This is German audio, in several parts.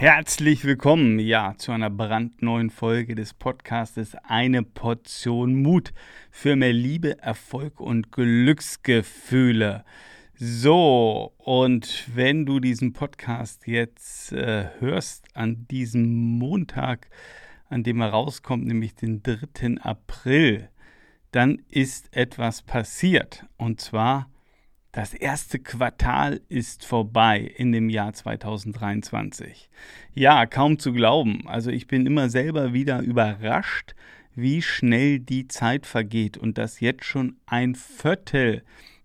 Herzlich willkommen, ja, zu einer brandneuen Folge des Podcastes Eine Portion Mut für mehr Liebe, Erfolg und Glücksgefühle. So, und wenn du diesen Podcast jetzt äh, hörst an diesem Montag, an dem er rauskommt, nämlich den 3. April, dann ist etwas passiert. Und zwar das erste Quartal ist vorbei in dem Jahr 2023. Ja, kaum zu glauben. Also ich bin immer selber wieder überrascht, wie schnell die Zeit vergeht und dass jetzt schon ein Viertel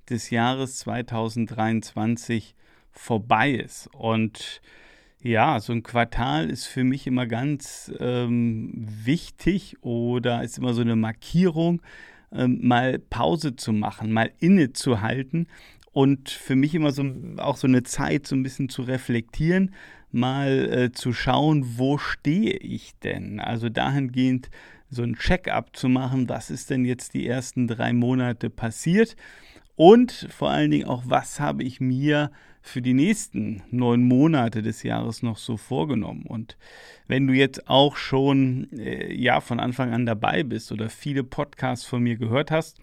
des Jahres 2023 vorbei ist. Und ja, so ein Quartal ist für mich immer ganz ähm, wichtig oder ist immer so eine Markierung, ähm, mal Pause zu machen, mal innezuhalten und für mich immer so auch so eine Zeit, so ein bisschen zu reflektieren, mal äh, zu schauen, wo stehe ich denn? Also dahingehend so ein Check-up zu machen, was ist denn jetzt die ersten drei Monate passiert und vor allen Dingen auch, was habe ich mir für die nächsten neun Monate des Jahres noch so vorgenommen. Und wenn du jetzt auch schon äh, ja von Anfang an dabei bist oder viele Podcasts von mir gehört hast,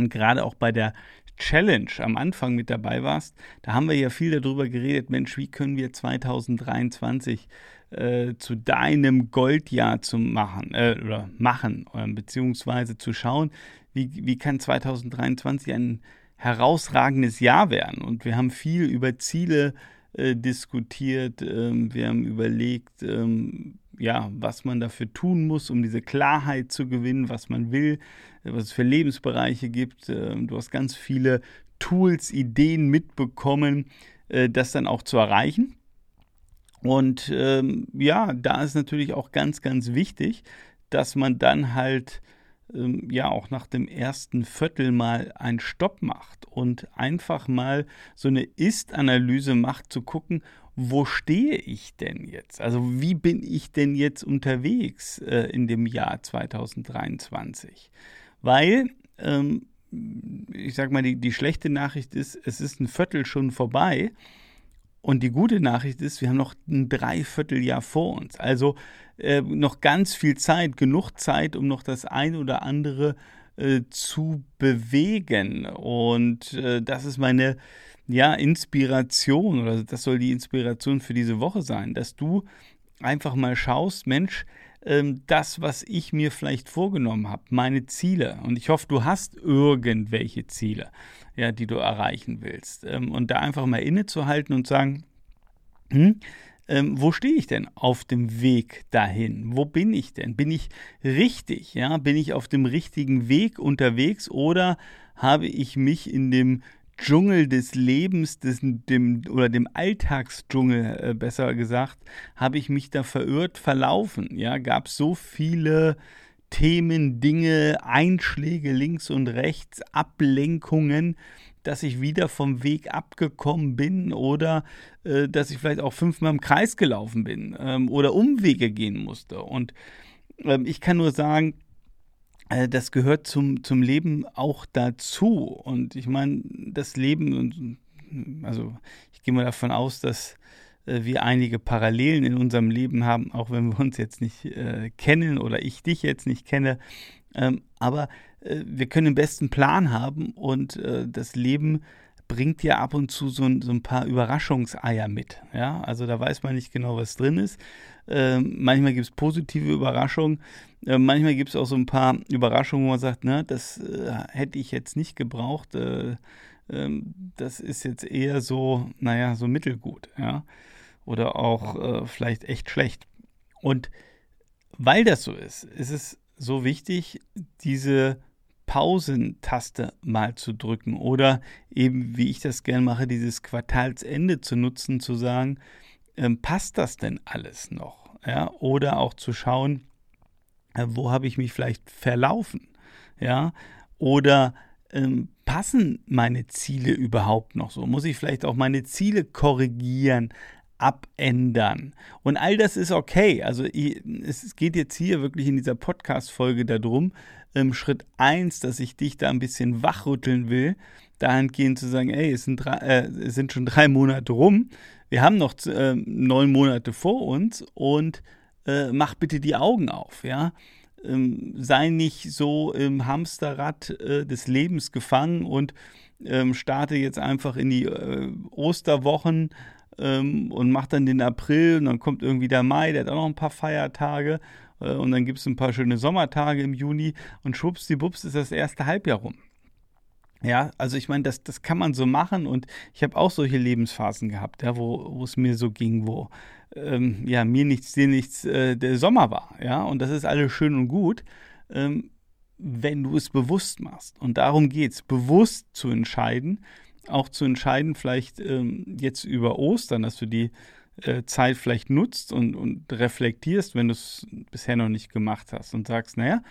und gerade auch bei der Challenge am Anfang mit dabei warst, da haben wir ja viel darüber geredet, Mensch, wie können wir 2023 äh, zu deinem Goldjahr zu machen, äh, oder machen, äh, beziehungsweise zu schauen, wie, wie kann 2023 ein herausragendes Jahr werden. Und wir haben viel über Ziele äh, diskutiert, ähm, wir haben überlegt, ähm, ja, was man dafür tun muss, um diese Klarheit zu gewinnen, was man will, was es für Lebensbereiche gibt. Ähm, du hast ganz viele Tools, Ideen mitbekommen, äh, das dann auch zu erreichen. Und ähm, ja, da ist natürlich auch ganz, ganz wichtig, dass man dann halt ja auch nach dem ersten Viertel mal einen Stopp macht und einfach mal so eine Ist-Analyse macht, zu gucken, wo stehe ich denn jetzt? Also wie bin ich denn jetzt unterwegs äh, in dem Jahr 2023? Weil, ähm, ich sag mal, die, die schlechte Nachricht ist, es ist ein Viertel schon vorbei. Und die gute Nachricht ist, wir haben noch ein Dreivierteljahr vor uns. Also äh, noch ganz viel Zeit, genug Zeit, um noch das eine oder andere äh, zu bewegen. Und äh, das ist meine ja, Inspiration oder das soll die Inspiration für diese Woche sein, dass du einfach mal schaust, Mensch, ähm, das, was ich mir vielleicht vorgenommen habe, meine Ziele. Und ich hoffe, du hast irgendwelche Ziele, ja, die du erreichen willst. Ähm, und da einfach mal innezuhalten und sagen, hm, ähm, wo stehe ich denn auf dem Weg dahin? Wo bin ich denn? Bin ich richtig? Ja, bin ich auf dem richtigen Weg unterwegs oder habe ich mich in dem Dschungel des Lebens, des, dem, oder dem Alltagsdschungel äh, besser gesagt, habe ich mich da verirrt, verlaufen. Ja, gab so viele Themen, Dinge, Einschläge links und rechts, Ablenkungen, dass ich wieder vom Weg abgekommen bin oder äh, dass ich vielleicht auch fünfmal im Kreis gelaufen bin ähm, oder Umwege gehen musste. Und ähm, ich kann nur sagen, das gehört zum, zum Leben auch dazu. Und ich meine, das Leben, also ich gehe mal davon aus, dass äh, wir einige Parallelen in unserem Leben haben, auch wenn wir uns jetzt nicht äh, kennen oder ich dich jetzt nicht kenne. Ähm, aber äh, wir können den besten Plan haben und äh, das Leben bringt ja ab und zu so ein, so ein, paar Überraschungseier mit. Ja, also da weiß man nicht genau, was drin ist. Ähm, manchmal gibt es positive Überraschungen. Äh, manchmal gibt es auch so ein paar Überraschungen, wo man sagt, na, das äh, hätte ich jetzt nicht gebraucht. Äh, ähm, das ist jetzt eher so, naja, so mittelgut. Ja, oder auch äh, vielleicht echt schlecht. Und weil das so ist, ist es so wichtig, diese Pausentaste mal zu drücken oder eben, wie ich das gerne mache, dieses Quartalsende zu nutzen, zu sagen, ähm, passt das denn alles noch? Ja, oder auch zu schauen, äh, wo habe ich mich vielleicht verlaufen? Ja, oder ähm, passen meine Ziele überhaupt noch so? Muss ich vielleicht auch meine Ziele korrigieren, abändern? Und all das ist okay. Also es geht jetzt hier wirklich in dieser Podcast-Folge darum, ähm, Schritt 1, dass ich dich da ein bisschen wachrütteln will, dahingehend zu sagen, ey, es sind, drei, äh, es sind schon drei Monate rum, wir haben noch äh, neun Monate vor uns und äh, mach bitte die Augen auf, ja. Ähm, sei nicht so im Hamsterrad äh, des Lebens gefangen und ähm, starte jetzt einfach in die äh, Osterwochen ähm, und mach dann den April und dann kommt irgendwie der Mai, der hat auch noch ein paar Feiertage äh, und dann gibt es ein paar schöne Sommertage im Juni und schwuppsdiwupps ist das erste Halbjahr rum. Ja, also ich meine, das, das kann man so machen und ich habe auch solche Lebensphasen gehabt, ja, wo, wo es mir so ging, wo ähm, ja, mir nichts, dir nichts äh, der Sommer war, ja, und das ist alles schön und gut, ähm, wenn du es bewusst machst. Und darum geht es, bewusst zu entscheiden, auch zu entscheiden, vielleicht ähm, jetzt über Ostern, dass du die äh, Zeit vielleicht nutzt und, und reflektierst, wenn du es bisher noch nicht gemacht hast und sagst, naja,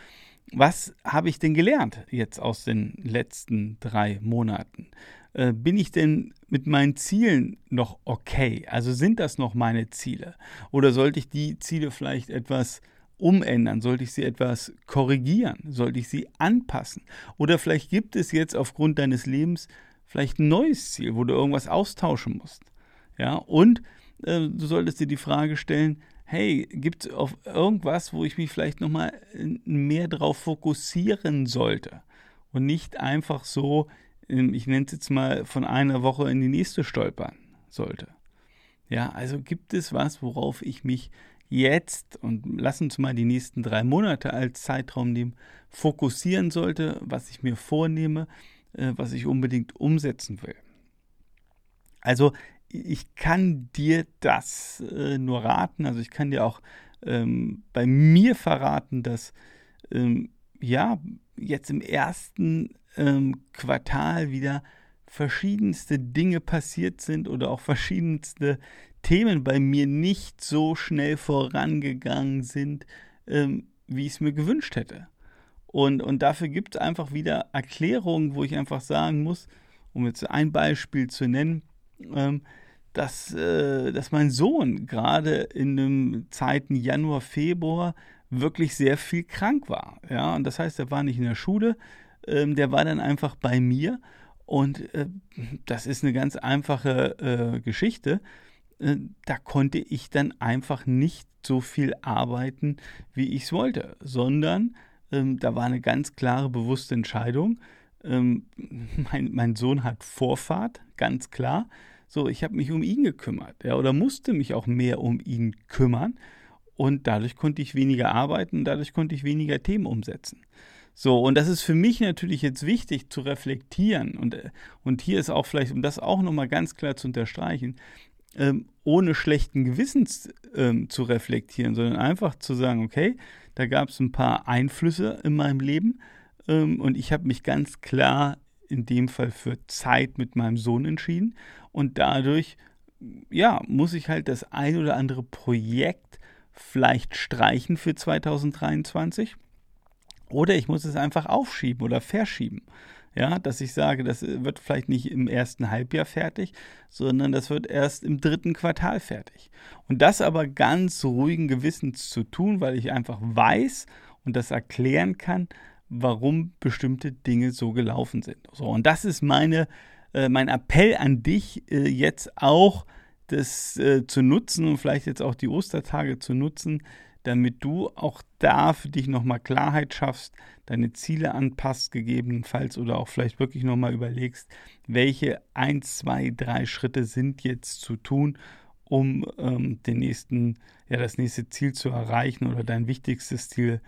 was habe ich denn gelernt jetzt aus den letzten drei Monaten? Äh, bin ich denn mit meinen Zielen noch okay? Also sind das noch meine Ziele? Oder sollte ich die Ziele vielleicht etwas umändern? Sollte ich sie etwas korrigieren? Sollte ich sie anpassen? Oder vielleicht gibt es jetzt aufgrund deines Lebens vielleicht ein neues Ziel, wo du irgendwas austauschen musst. Ja, und äh, du solltest dir die Frage stellen, hey, gibt es auf irgendwas, wo ich mich vielleicht nochmal mehr drauf fokussieren sollte und nicht einfach so, ich nenne es jetzt mal, von einer Woche in die nächste stolpern sollte. Ja, also gibt es was, worauf ich mich jetzt und lass uns mal die nächsten drei Monate als Zeitraum nehmen, fokussieren sollte, was ich mir vornehme, äh, was ich unbedingt umsetzen will. Also ich kann dir das äh, nur raten. Also ich kann dir auch ähm, bei mir verraten, dass ähm, ja jetzt im ersten ähm, Quartal wieder verschiedenste Dinge passiert sind oder auch verschiedenste Themen bei mir nicht so schnell vorangegangen sind, ähm, wie ich es mir gewünscht hätte. Und, und dafür gibt es einfach wieder Erklärungen, wo ich einfach sagen muss, um jetzt ein Beispiel zu nennen, ähm, dass, äh, dass mein Sohn gerade in den Zeiten Januar, Februar wirklich sehr viel krank war. Ja, und das heißt, er war nicht in der Schule, ähm, der war dann einfach bei mir. Und äh, das ist eine ganz einfache äh, Geschichte. Äh, da konnte ich dann einfach nicht so viel arbeiten, wie ich es wollte, sondern ähm, da war eine ganz klare, bewusste Entscheidung. Ähm, mein, mein Sohn hat Vorfahrt, ganz klar. So, ich habe mich um ihn gekümmert, ja, oder musste mich auch mehr um ihn kümmern. Und dadurch konnte ich weniger arbeiten, dadurch konnte ich weniger Themen umsetzen. So, und das ist für mich natürlich jetzt wichtig zu reflektieren. Und, äh, und hier ist auch vielleicht, um das auch nochmal ganz klar zu unterstreichen, ähm, ohne schlechten Gewissens ähm, zu reflektieren, sondern einfach zu sagen, okay, da gab es ein paar Einflüsse in meinem Leben ähm, und ich habe mich ganz klar in dem Fall für Zeit mit meinem Sohn entschieden und dadurch, ja, muss ich halt das ein oder andere Projekt vielleicht streichen für 2023 oder ich muss es einfach aufschieben oder verschieben. Ja, dass ich sage, das wird vielleicht nicht im ersten Halbjahr fertig, sondern das wird erst im dritten Quartal fertig. Und das aber ganz ruhigen Gewissens zu tun, weil ich einfach weiß und das erklären kann, warum bestimmte Dinge so gelaufen sind. So, und das ist meine, äh, mein Appell an dich, äh, jetzt auch das äh, zu nutzen und vielleicht jetzt auch die Ostertage zu nutzen, damit du auch da für dich nochmal Klarheit schaffst, deine Ziele anpasst gegebenenfalls oder auch vielleicht wirklich nochmal überlegst, welche ein, zwei, drei Schritte sind jetzt zu tun, um ähm, den nächsten, ja, das nächste Ziel zu erreichen oder dein wichtigstes Ziel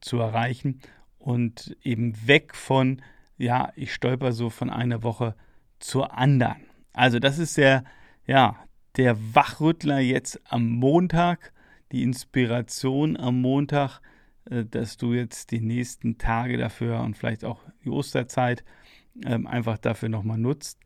zu erreichen und eben weg von, ja, ich stolper so von einer Woche zur anderen. Also das ist der, ja, der Wachrüttler jetzt am Montag, die Inspiration am Montag, äh, dass du jetzt die nächsten Tage dafür und vielleicht auch die Osterzeit ähm, einfach dafür nochmal nutzt,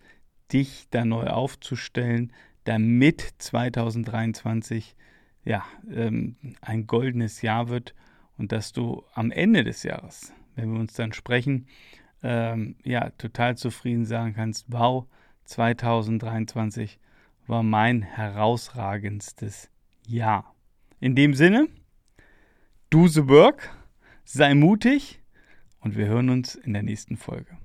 dich da neu aufzustellen, damit 2023 ja, ähm, ein goldenes Jahr wird und dass du am Ende des Jahres, wenn wir uns dann sprechen, ähm, ja, total zufrieden sagen kannst, wow, 2023 war mein herausragendstes Jahr. In dem Sinne, do the work, sei mutig und wir hören uns in der nächsten Folge.